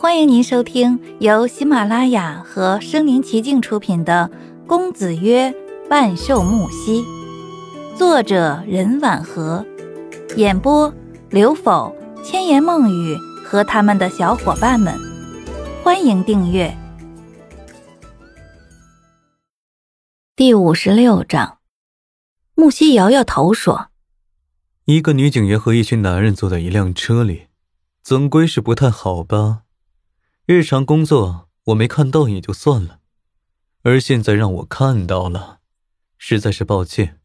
欢迎您收听由喜马拉雅和声临其境出品的《公子曰万寿木兮》，作者任婉和，演播刘否、千言梦语和他们的小伙伴们。欢迎订阅。第五十六章，木兮摇摇头说：“一个女警员和一群男人坐在一辆车里，总归是不太好吧？”日常工作我没看到也就算了，而现在让我看到了，实在是抱歉，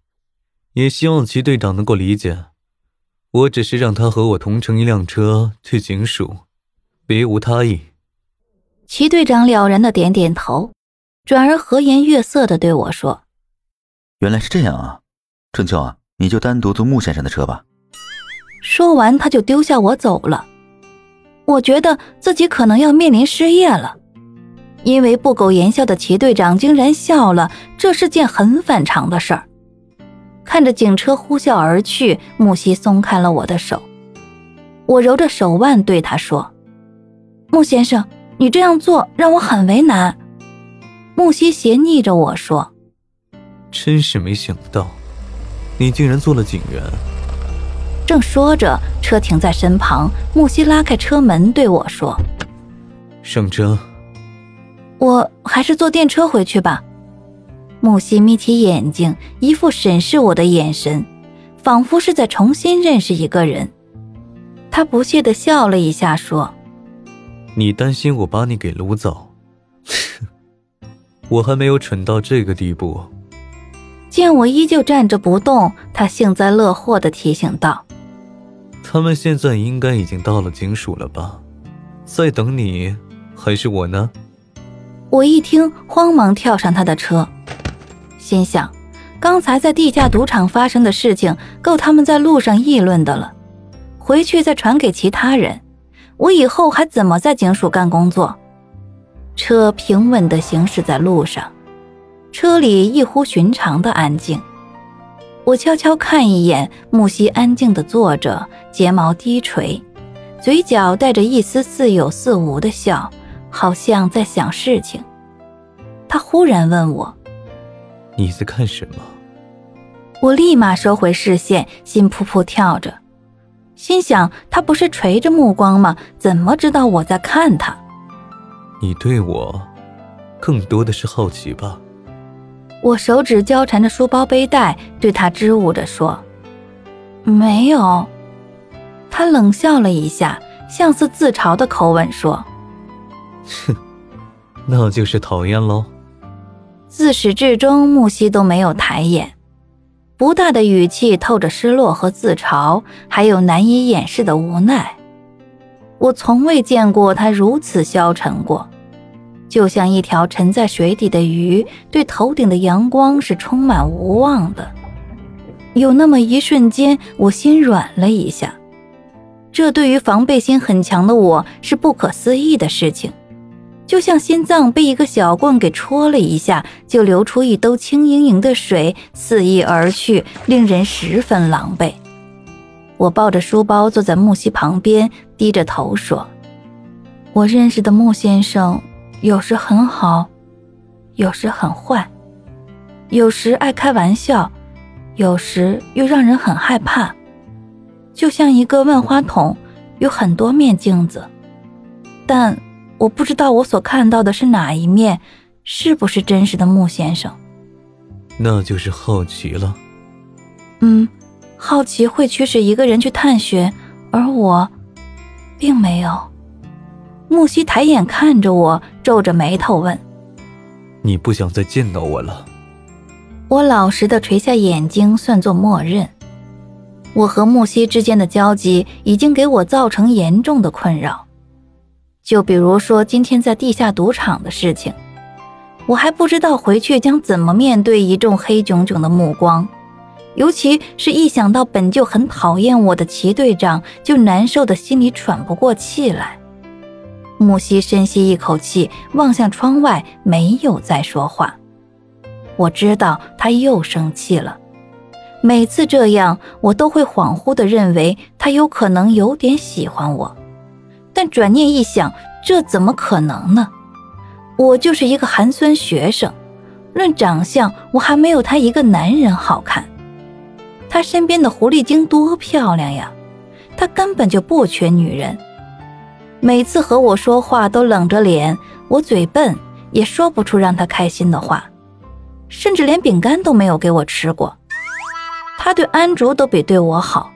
也希望齐队长能够理解。我只是让他和我同乘一辆车去警署，别无他意。齐队长了然的点点头，转而和颜悦色的对我说：“原来是这样啊，春秋啊，你就单独坐穆先生的车吧。”说完，他就丢下我走了。我觉得自己可能要面临失业了，因为不苟言笑的齐队长竟然笑了，这是件很反常的事儿。看着警车呼啸而去，木西松开了我的手，我揉着手腕对他说：“穆先生，你这样做让我很为难。”木西斜睨着我说：“真是没想到，你竟然做了警员。”正说着，车停在身旁，木西拉开车门对我说：“盛征。”我还是坐电车回去吧。木西眯起眼睛，一副审视我的眼神，仿佛是在重新认识一个人。他不屑地笑了一下，说：“你担心我把你给掳走？我还没有蠢到这个地步。”见我依旧站着不动，他幸灾乐祸地提醒道。他们现在应该已经到了警署了吧？在等你，还是我呢？我一听，慌忙跳上他的车，心想：刚才在地下赌场发生的事情，够他们在路上议论的了。回去再传给其他人，我以后还怎么在警署干工作？车平稳地行驶在路上，车里异乎寻常的安静。我悄悄看一眼木西，安静的坐着，睫毛低垂，嘴角带着一丝似有似无的笑，好像在想事情。他忽然问我：“你在看什么？”我立马收回视线，心扑扑跳着，心想：他不是垂着目光吗？怎么知道我在看他？你对我，更多的是好奇吧？我手指交缠着书包背带，对他支吾着说：“没有。”他冷笑了一下，像似自嘲的口吻说：“哼，那就是讨厌喽。”自始至终，木西都没有抬眼，不大的语气透着失落和自嘲，还有难以掩饰的无奈。我从未见过他如此消沉过。就像一条沉在水底的鱼，对头顶的阳光是充满无望的。有那么一瞬间，我心软了一下。这对于防备心很强的我是不可思议的事情，就像心脏被一个小棍给戳了一下，就流出一兜轻盈盈的水，肆意而去，令人十分狼狈。我抱着书包坐在木西旁边，低着头说：“我认识的木先生。”有时很好，有时很坏，有时爱开玩笑，有时又让人很害怕，就像一个万花筒，有很多面镜子，但我不知道我所看到的是哪一面，是不是真实的穆先生？那就是好奇了。嗯，好奇会驱使一个人去探寻，而我，并没有。木西抬眼看着我，皱着眉头问：“你不想再见到我了？”我老实的垂下眼睛，算作默认。我和木西之间的交集已经给我造成严重的困扰。就比如说今天在地下赌场的事情，我还不知道回去将怎么面对一众黑炯炯的目光，尤其是一想到本就很讨厌我的齐队长，就难受的心里喘不过气来。木西深吸一口气，望向窗外，没有再说话。我知道他又生气了。每次这样，我都会恍惚地认为他有可能有点喜欢我，但转念一想，这怎么可能呢？我就是一个寒酸学生，论长相，我还没有他一个男人好看。他身边的狐狸精多漂亮呀，他根本就不缺女人。每次和我说话都冷着脸，我嘴笨，也说不出让他开心的话，甚至连饼干都没有给我吃过。他对安竹都比对我好。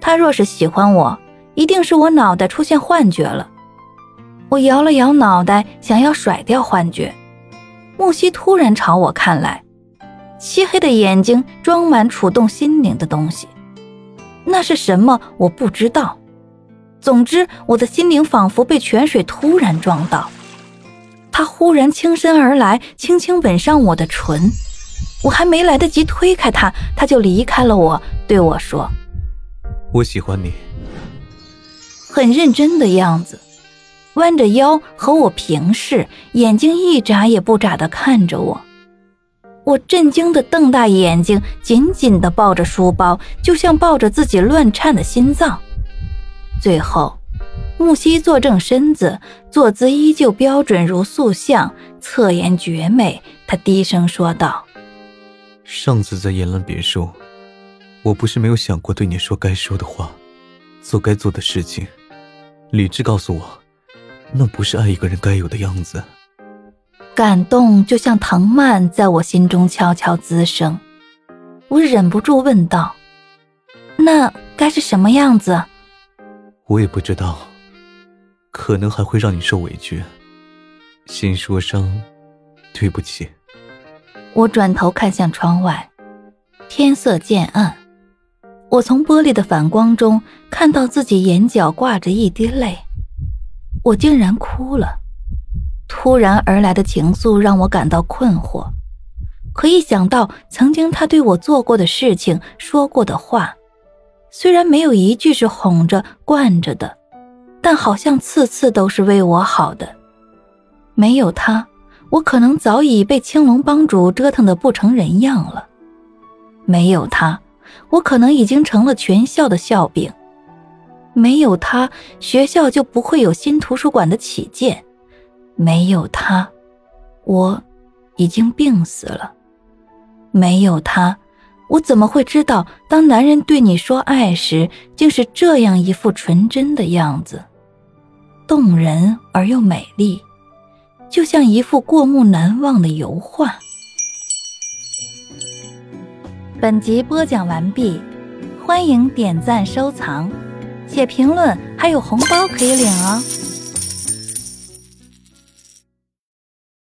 他若是喜欢我，一定是我脑袋出现幻觉了。我摇了摇脑袋，想要甩掉幻觉。木西突然朝我看来，漆黑的眼睛装满触动心灵的东西。那是什么？我不知道。总之，我的心灵仿佛被泉水突然撞到。他忽然倾身而来，轻轻吻上我的唇。我还没来得及推开他，他就离开了我，对我说：“我喜欢你。”很认真的样子。弯着腰和我平视，眼睛一眨也不眨的看着我。我震惊的瞪大眼睛，紧紧的抱着书包，就像抱着自己乱颤的心脏。最后，木西坐正身子，坐姿依旧标准如塑像，侧颜绝美。他低声说道：“上次在延兰别墅，我不是没有想过对你说该说的话，做该做的事情。理智告诉我。”那不是爱一个人该有的样子。感动就像藤蔓在我心中悄悄滋生，我忍不住问道：“那该是什么样子？”我也不知道，可能还会让你受委屈，心说声对不起。我转头看向窗外，天色渐暗，我从玻璃的反光中看到自己眼角挂着一滴泪。我竟然哭了，突然而来的情愫让我感到困惑。可一想到曾经他对我做过的事情、说过的话，虽然没有一句是哄着、惯着的，但好像次次都是为我好的。没有他，我可能早已被青龙帮主折腾得不成人样了；没有他，我可能已经成了全校的笑柄。没有他，学校就不会有新图书馆的起建；没有他，我已经病死了；没有他，我怎么会知道，当男人对你说爱时，竟是这样一副纯真的样子，动人而又美丽，就像一幅过目难忘的油画。本集播讲完毕，欢迎点赞收藏。写评论还有红包可以领哦。